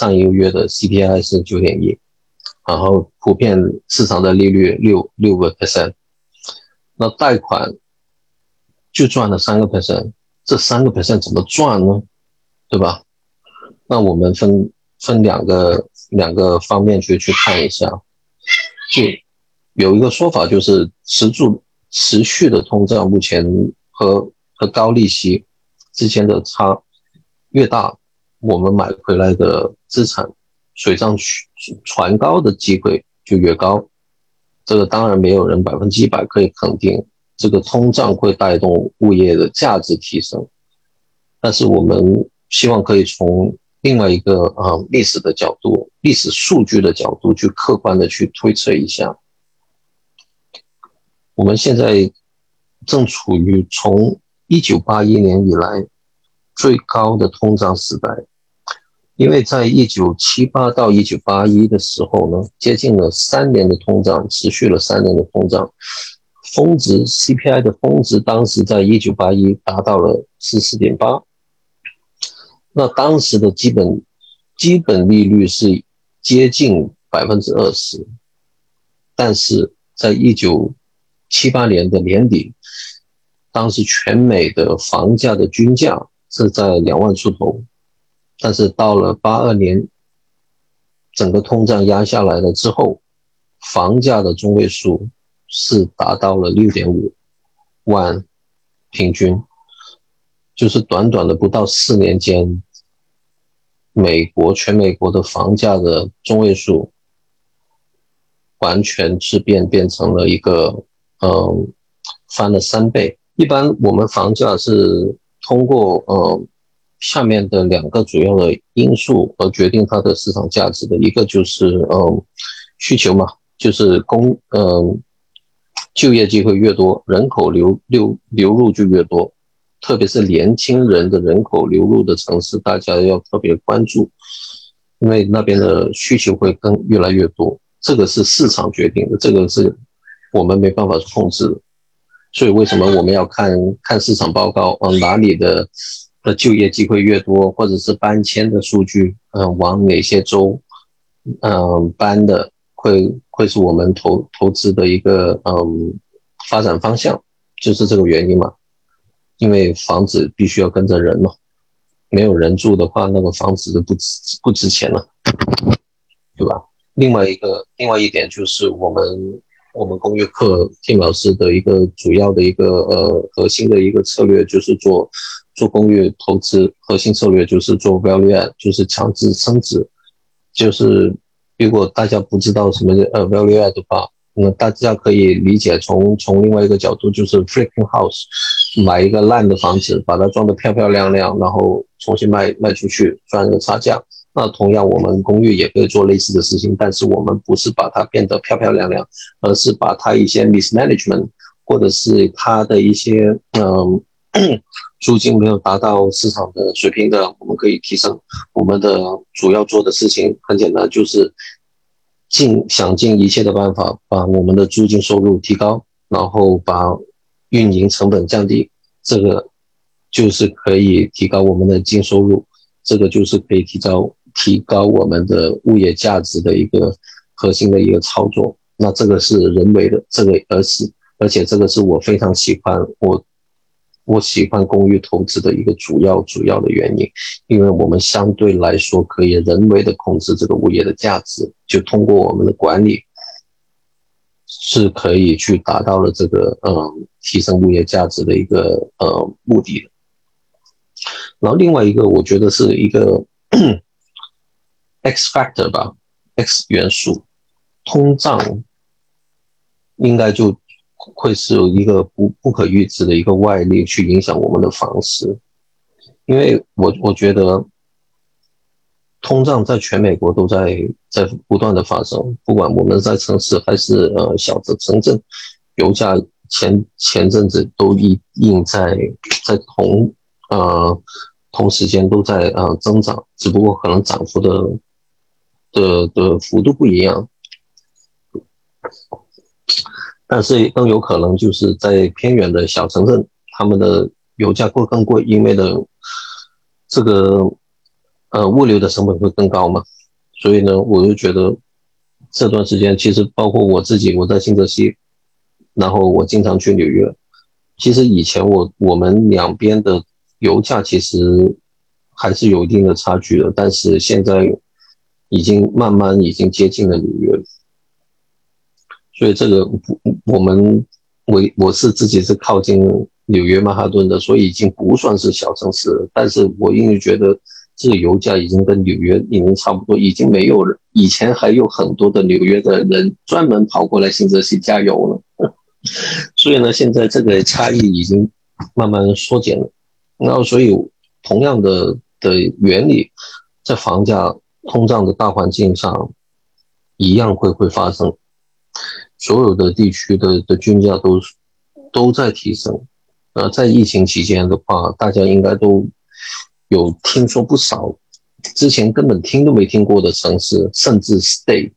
上一个月的 CPI 是九点一，然后普遍市场的利率六六个 percent，那贷款就赚了三个 percent，这三个 percent 怎么赚呢？对吧？那我们分分两个两个方面去去看一下，就有一个说法就是持住持续的通胀，目前和和高利息之间的差越大，我们买回来的资产水涨船高的机会就越高。这个当然没有人百分之一百可以肯定，这个通胀会带动物业的价值提升，但是我们。希望可以从另外一个啊历史的角度、历史数据的角度去客观的去推测一下，我们现在正处于从一九八一年以来最高的通胀时代，因为在一九七八到一九八一的时候呢，接近了三年的通胀，持续了三年的通胀，峰值 CPI 的峰值当时在一九八一达到了十四点八。那当时的基本基本利率是接近百分之二十，但是在一九七八年的年底，当时全美的房价的均价是在两万出头，但是到了八二年，整个通胀压下来了之后，房价的中位数是达到了六点五万平均。就是短短的不到四年间，美国全美国的房价的中位数完全是变变成了一个，嗯，翻了三倍。一般我们房价是通过嗯下面的两个主要的因素而决定它的市场价值的，一个就是嗯需求嘛，就是供嗯就业机会越多，人口流流流入就越多。特别是年轻人的人口流入的城市，大家要特别关注，因为那边的需求会更越来越多。这个是市场决定的，这个是我们没办法控制的。所以为什么我们要看看市场报告？往哪里的的就业机会越多，或者是搬迁的数据？嗯，往哪些州嗯搬的会会是我们投投资的一个嗯发展方向？就是这个原因嘛。因为房子必须要跟着人嘛，没有人住的话，那个房子就不值不值钱了，对吧？另外一个，另外一点就是我们我们公寓课听老师的一个主要的一个呃核心的一个策略就是做做公寓投资，核心策略就是做 value add，就是强制升值。就是如果大家不知道什么呃 value add 的话，那大家可以理解从从另外一个角度就是 freaking house。买一个烂的房子，把它装得漂漂亮亮，然后重新卖卖出去赚一个差价。那同样，我们公寓也可以做类似的事情，但是我们不是把它变得漂漂亮亮，而是把它一些 mismanagement 或者是它的一些嗯租金没有达到市场的水平的，我们可以提升。我们的主要做的事情很简单，就是尽想尽一切的办法把我们的租金收入提高，然后把。运营成本降低，这个就是可以提高我们的净收入，这个就是可以提高提高我们的物业价值的一个核心的一个操作。那这个是人为的，这个而是而且这个是我非常喜欢我我喜欢公寓投资的一个主要主要的原因，因为我们相对来说可以人为的控制这个物业的价值，就通过我们的管理。是可以去达到了这个嗯提升物业价值的一个呃目的。然后另外一个我觉得是一个 X factor 吧，X 元素，通胀应该就会是有一个不不可预知的一个外力去影响我们的房市，因为我我觉得。通胀在全美国都在在不断的发生，不管我们在城市还是呃小的城镇，油价前前阵子都一应在在同呃同时间都在呃增长，只不过可能涨幅的的的幅度不一样，但是更有可能就是在偏远的小城镇，他们的油价会更贵，因为的这个。呃，物流的成本会更高嘛，所以呢，我就觉得这段时间其实包括我自己，我在新泽西，然后我经常去纽约，其实以前我我们两边的油价其实还是有一定的差距的，但是现在已经慢慢已经接近了纽约，所以这个我们我我是自己是靠近纽约曼哈顿的，所以已经不算是小城市了，但是我因为觉得。这个油价已经跟纽约已经差不多，已经没有了。以前还有很多的纽约的人专门跑过来新泽西加油了，所以呢，现在这个差异已经慢慢缩减了。然后，所以同样的的原理，在房价通胀的大环境上，一样会会发生。所有的地区的的均价都都在提升。呃，在疫情期间的话，大家应该都。有听说不少之前根本听都没听过的城市，甚至 state，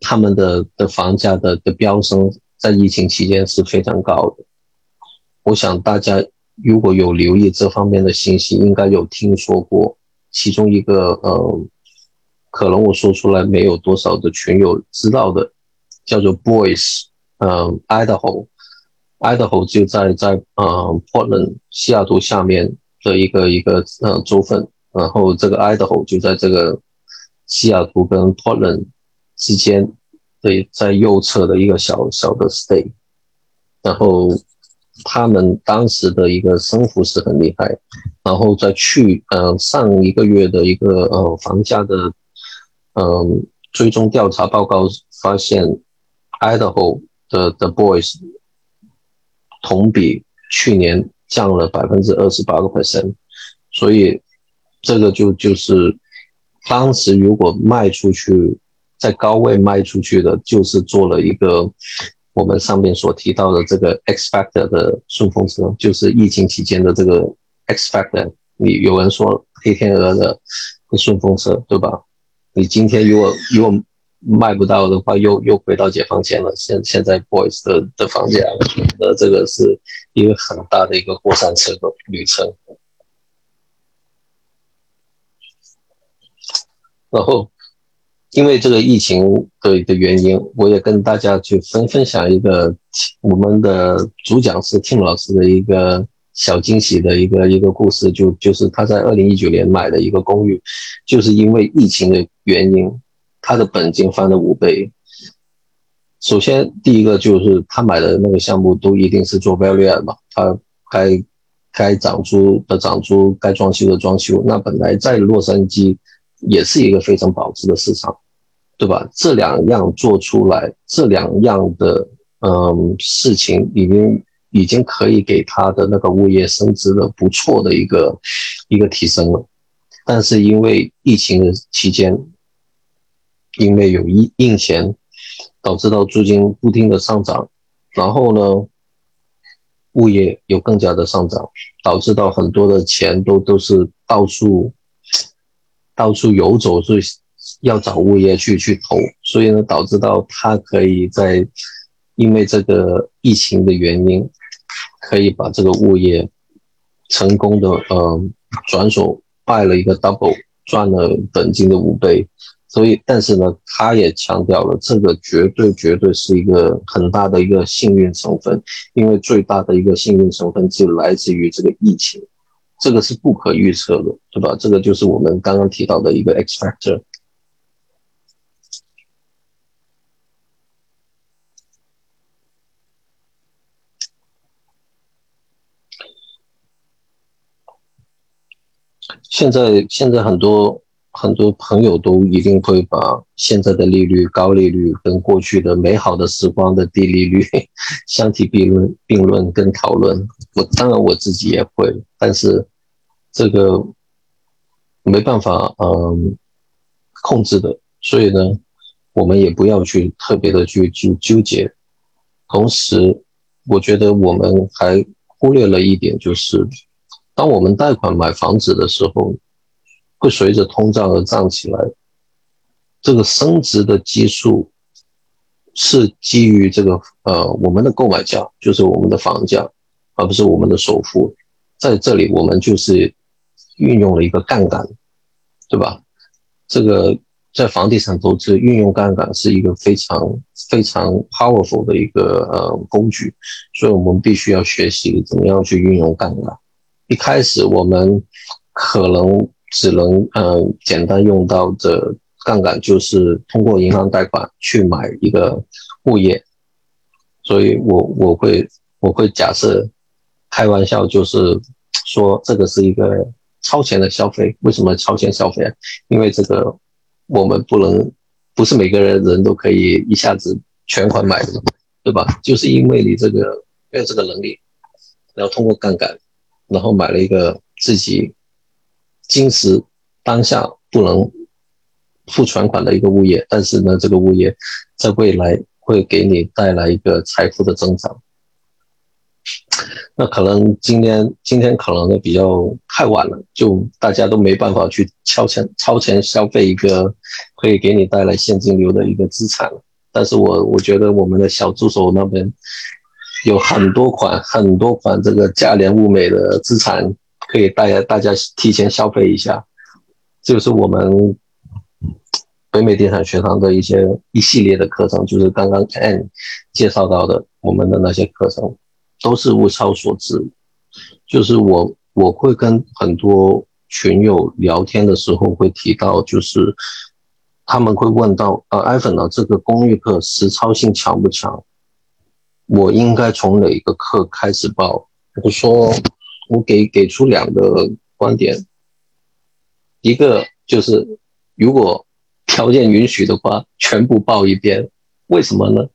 他们的的房价的的飙升，在疫情期间是非常高的。我想大家如果有留意这方面的信息，应该有听说过。其中一个，呃，可能我说出来没有多少的群友知道的，叫做 Boise，嗯，Idaho，Idaho 就在在呃 Portland 西雅图下面。的一个一个呃州份，然后这个 Idaho 就在这个西雅图跟 Portland 之间的在右侧的一个小小的 state，然后他们当时的一个升幅是很厉害，然后在去呃上一个月的一个呃房价的嗯追踪调查报告发现，Idaho 的的 boys 同比去年。降了百分之二十八个 percent，所以这个就就是当时如果卖出去在高位卖出去的，就是做了一个我们上面所提到的这个 X factor 的顺风车，就是疫情期间的这个 X factor。你有人说黑天鹅的顺风车，对吧？你今天如果如果卖不到的话，又又回到解放前了。现现在 boys 的的房价，呃，这个是一个很大的一个过山车的旅程。然后，因为这个疫情的的原因，我也跟大家去分分享一个我们的主讲师 Tim 老师的一个小惊喜的一个一个故事，就就是他在二零一九年买的一个公寓，就是因为疫情的原因。他的本金翻了五倍。首先，第一个就是他买的那个项目都一定是做 value 嘛，他该该涨租的涨租，该装修的装修。那本来在洛杉矶也是一个非常保值的市场，对吧？这两样做出来，这两样的嗯事情已经已经可以给他的那个物业升值了不错的一个一个提升了。但是因为疫情的期间，因为有印印钱，导致到租金不停的上涨，然后呢，物业又更加的上涨，导致到很多的钱都都是到处到处游走，所以要找物业去去投，所以呢，导致到他可以在因为这个疫情的原因，可以把这个物业成功的呃转手卖了一个 double，赚了本金的五倍。所以，但是呢，他也强调了，这个绝对绝对是一个很大的一个幸运成分，因为最大的一个幸运成分就来自于这个疫情，这个是不可预测的，对吧？这个就是我们刚刚提到的一个 X factor。现在，现在很多。很多朋友都一定会把现在的利率高利率跟过去的美好的时光的低利率 相提并论并论跟讨论。我当然我自己也会，但是这个没办法嗯控制的，所以呢，我们也不要去特别的去去纠结。同时，我觉得我们还忽略了一点，就是当我们贷款买房子的时候。会随着通胀而涨起来，这个升值的基数是基于这个呃我们的购买价，就是我们的房价，而不是我们的首付。在这里，我们就是运用了一个杠杆，对吧？这个在房地产投资运用杠杆是一个非常非常 powerful 的一个呃工具，所以我们必须要学习怎么样去运用杠杆。一开始我们可能只能呃简单用到的杠杆就是通过银行贷款去买一个物业，所以我我会我会假设开玩笑就是说这个是一个。超前的消费，为什么超前消费啊？因为这个我们不能，不是每个人人都可以一下子全款买的，对吧？就是因为你这个没有这个能力，然后通过杠杆，然后买了一个自己今时当下不能付全款的一个物业，但是呢，这个物业在未来会给你带来一个财富的增长。那可能今天今天可能呢比较太晚了，就大家都没办法去超前超前消费一个可以给你带来现金流的一个资产了。但是我我觉得我们的小助手那边有很多款很多款这个价廉物美的资产，可以大家大家提前消费一下。就是我们北美地产学堂的一些一系列的课程，就是刚刚 Ann 介绍到的我们的那些课程。都是物超所值，就是我我会跟很多群友聊天的时候会提到，就是他们会问到，呃，艾粉呢，这个公寓课实操性强不强？我应该从哪一个课开始报？我说，我给给出两个观点，一个就是如果条件允许的话，全部报一遍。为什么呢？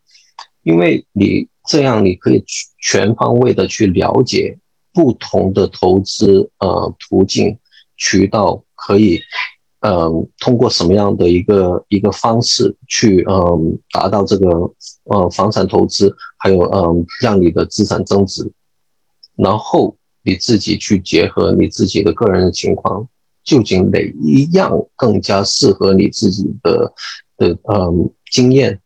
因为你。这样你可以全方位的去了解不同的投资呃途径渠道，可以嗯通过什么样的一个一个方式去嗯达到这个呃房产投资，还有嗯让你的资产增值，然后你自己去结合你自己的个人的情况，究竟哪一样更加适合你自己的的嗯经验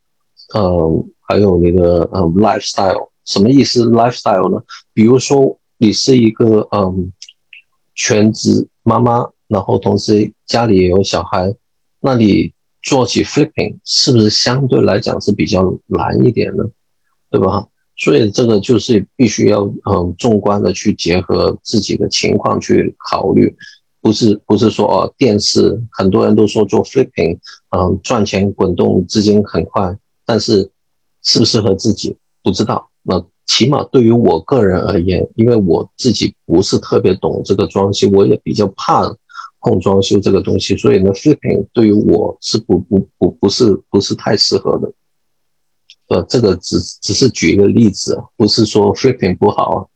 嗯。还有你的嗯，lifestyle 什么意思？lifestyle 呢？比如说你是一个嗯全职妈妈，然后同时家里也有小孩，那你做起 flipping 是不是相对来讲是比较难一点呢？对吧？所以这个就是必须要嗯纵观的去结合自己的情况去考虑，不是不是说哦电视很多人都说做 flipping 嗯赚钱滚动资金很快，但是。适不适合自己不知道。那起码对于我个人而言，因为我自己不是特别懂这个装修，我也比较怕碰装修这个东西，所以呢，flipping 对于我是不不不不是不是太适合的。呃，这个只只是举一个例子，不是说 flipping 不好。